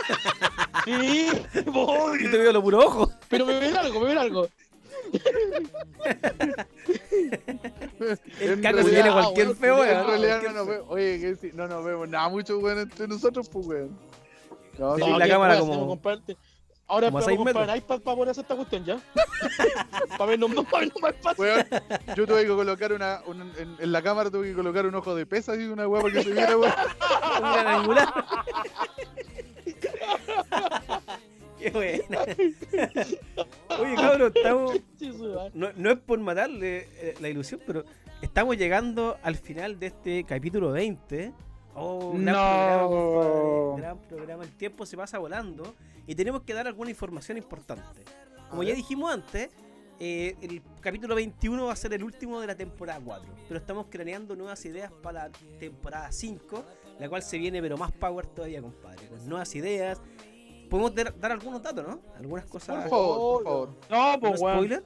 Sí, *laughs* voy. Yo te veo lo puro ojo. Pero me ven algo, me ven algo. El caco se ah, cualquier weón, feo, en realidad no nos vemos. Oye, que no nos vemos nada mucho, weón, entre nosotros, pues, weón. No, sí, la ¿qué cámara como- comprarte? Ahora como a esperamos seis comprar iPad para poder hacer esta cuestión ya. *laughs* para vernos vernos más fácil. weón, yo tuve que colocar una, un- en, en la cámara tuve que colocar un ojo de pesa y una weá para que se viera, weón. *laughs* Mira la angular. *laughs* Qué buena. Oye, cabrón, estamos. No, no es por matarle eh, la ilusión, pero estamos llegando al final de este capítulo 20. Oh, gran No. programa, gran programa. El tiempo se pasa volando y tenemos que dar alguna información importante. Como ya dijimos antes, eh, el capítulo 21 va a ser el último de la temporada 4, pero estamos craneando nuevas ideas para la temporada 5, la cual se viene pero más power todavía, compadre. Con nuevas ideas. Podemos dar, dar algunos datos, ¿no? Algunas cosas. Por favor, por favor. No, ¿Un pues, weón. spoiler?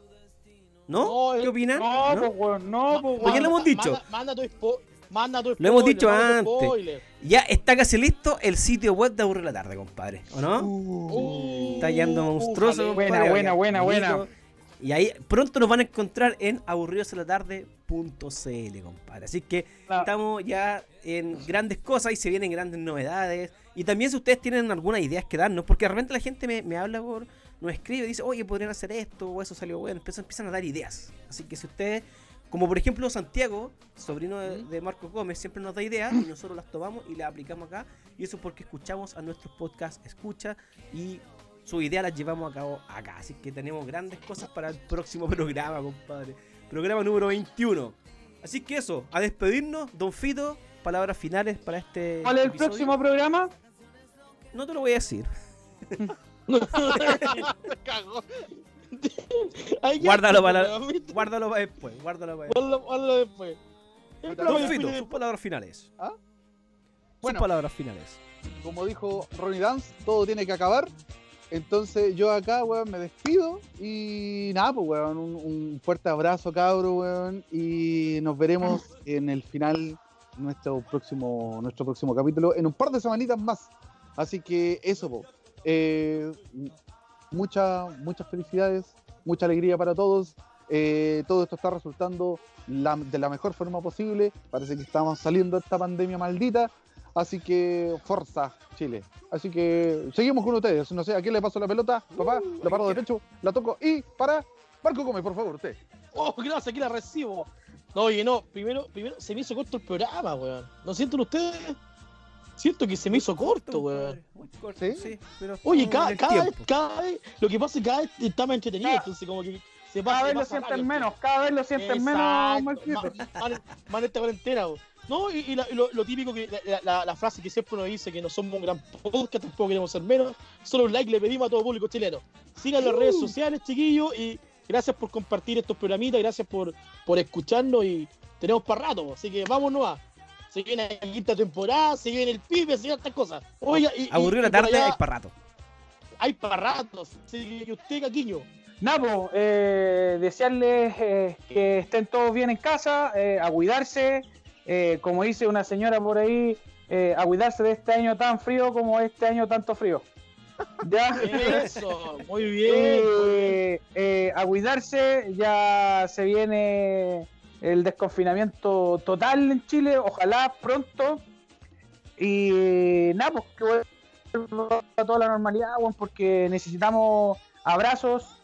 ¿No? No, ¿Qué eh, opinan? No, ¿No? pues, weón, no, pues, ¿Por qué lo hemos dicho? Manda, manda tu spo- manda tu Lo hemos spoiler, dicho antes. spoiler. Ya está casi listo el sitio web de Aburre la Tarde, compadre. ¿O no? Uh, está yendo monstruoso. ujale. compadre, Buena, buena, buena, bonito. Y ahí pronto nos van a encontrar en aburridoslatarde.cl, compadre. Así que estamos ya en grandes cosas y se vienen grandes novedades. Y también si ustedes tienen algunas ideas que darnos, porque de repente la gente me, me habla por, nos escribe, dice, oye, podrían hacer esto, o eso salió bueno, empiezan, empiezan a dar ideas. Así que si ustedes, como por ejemplo Santiago, sobrino de, de Marco Gómez, siempre nos da ideas y nosotros las tomamos y las aplicamos acá. Y eso porque escuchamos a nuestros podcasts, escucha y sus ideas las llevamos a cabo acá. Así que tenemos grandes cosas para el próximo *laughs* programa, compadre. Programa número 21. Así que eso, a despedirnos, Don Fito, palabras finales para este. ¿Cuál es el episodio. próximo programa? No te lo voy a decir. *laughs* *laughs* Se cagó. Guárdalo para para después, guárdalo para después. Guárdalo- después. Don Fito, sus palabras finales. ¿Ah? Sus Bueno. palabras finales. Como dijo Ronnie Dance, todo tiene que acabar. Entonces yo acá, weón, me despido y nada, pues, weón, un, un fuerte abrazo, cabro, weón, y nos veremos en el final, nuestro próximo, nuestro próximo capítulo, en un par de semanitas más. Así que eso, po. Eh, mucha- muchas felicidades, mucha alegría para todos. Eh, todo esto está resultando la- de la mejor forma posible. Parece que estamos saliendo de esta pandemia maldita. Así que, fuerza, Chile. Así que seguimos con ustedes. No sé, ¿a quién le paso la pelota? Papá, la paro de pecho, la toco y para. Marco Gómez, por favor, usted. Oh, gracias, aquí la recibo. No, oye, no, primero, primero se me hizo corto el programa, weón. ¿No sienten ustedes? Siento que se me hizo corto, weón. Muy corto, ¿Sí? sí. pero Oye, cada, cada vez, cada vez, lo que pasa es que cada vez está más entretenido, Cada- entonces como que se pasa. Cada vez lo sienten menos, cada vez lo sienten menos, más- en esta cuarentena. bo. No, y, y la- y lo, lo típico, que la, la- la frase que siempre uno dice que no somos un gran podcast, tampoco queremos ser menos. Solo un like le pedimos a todo público chileno. Sigan las redes sociales, chiquillos, y gracias por compartir estos programitas, gracias por, por escucharnos y tenemos para rato, así que vámonos a. Se viene la quinta temporada, se viene el pibe, se vienen estas cosas. Oiga, y, y- Aburrido y la tarde, allá hay para rato. hay para ratos. Así que usted, Caquiño, Napo, eh, desearles eh, que estén todos bien en casa, eh, a cuidarse, eh, como dice una señora por ahí, eh, a cuidarse de este año tan frío como este año tanto frío. *laughs* ¿Ya? eso, muy *laughs* bien. muy bien. Eh, eh, a cuidarse, ya se viene el desconfinamiento total en Chile, ojalá pronto. Y nada, pues que vuelva a toda la normalidad, weón, porque necesitamos abrazos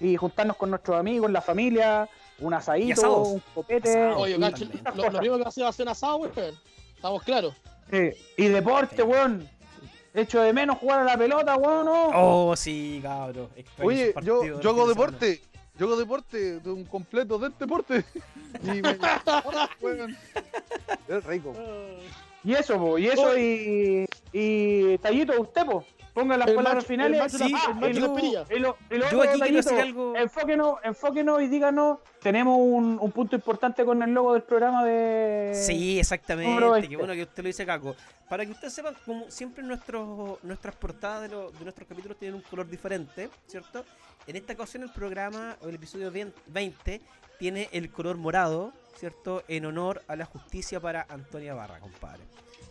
y juntarnos con nuestros amigos, la familia, un Y asadito, un copete. Oye, cacho, lo, lo primero que va a hacer va a ser un asado, weón. Estamos claros. Sí, y deporte, weón. Echo de menos jugar a la pelota, weón, ¿no? Oh, sí, cabrón. Oye, yo, yo hago deporte. Yo hago deporte, de un completo del deporte. *laughs* Y me... Es rico. Y eso, po, y eso, y, y Tallito, usted, po, ponga las El palabras macho- finales. el Sí, Ah, el macho y lo- y Yo aquí quiero decir algo. Enfóquenos, enfóquenos y díganos, tenemos un, un punto importante con el logo del programa de... Sí, exactamente. Qué 20. bueno que usted lo dice, Caco. Para que ustedes sepan, como siempre nuestros, nuestras portadas de, lo- de nuestros capítulos tienen un color diferente, ¿cierto? En esta ocasión el programa, o el episodio 20, tiene el color morado, ¿cierto? En honor a la justicia para Antonia Barra, compadre.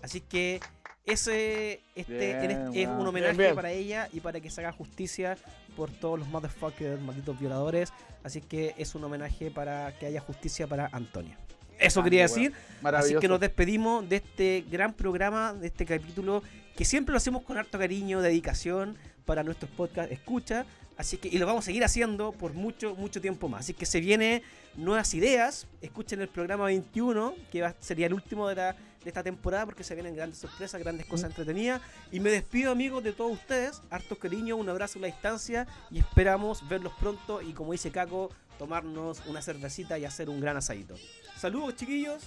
Así que ese este, en Bien, este- es un homenaje Bien, bien. para ella y para que se haga justicia por todos los motherfuckers, malditos violadores. Así que es un homenaje para que haya justicia para Antonia. Eso Grande, quería decir. Así que nos despedimos de este gran programa, de este capítulo, que siempre lo hacemos con harto cariño, dedicación para nuestros podcast escucha. Así que, y lo vamos a seguir haciendo por mucho, mucho tiempo más. Así que se vienen nuevas ideas. Escuchen el programa 21, que va- sería el último de, la, de esta temporada, porque se vienen grandes sorpresas, grandes cosas entretenidas. Y me despido, amigos, de todos ustedes. Harto cariño, un abrazo a la distancia. Y esperamos verlos pronto. Y como dice Caco, tomarnos una cervecita y hacer un gran asadito. Saludos, chiquillos.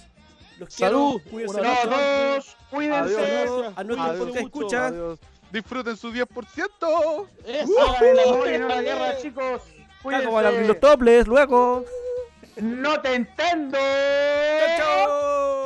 Los Salud. quiero. Cuídense dos, cuídense. Adiós. A nuestro Adiós. podcast escucha. Adiós. Disfruten su 10%. Eso. No la guerra, chicos. Caco van a abrir los toples luego. No te entiendo. ¡Chao, chao!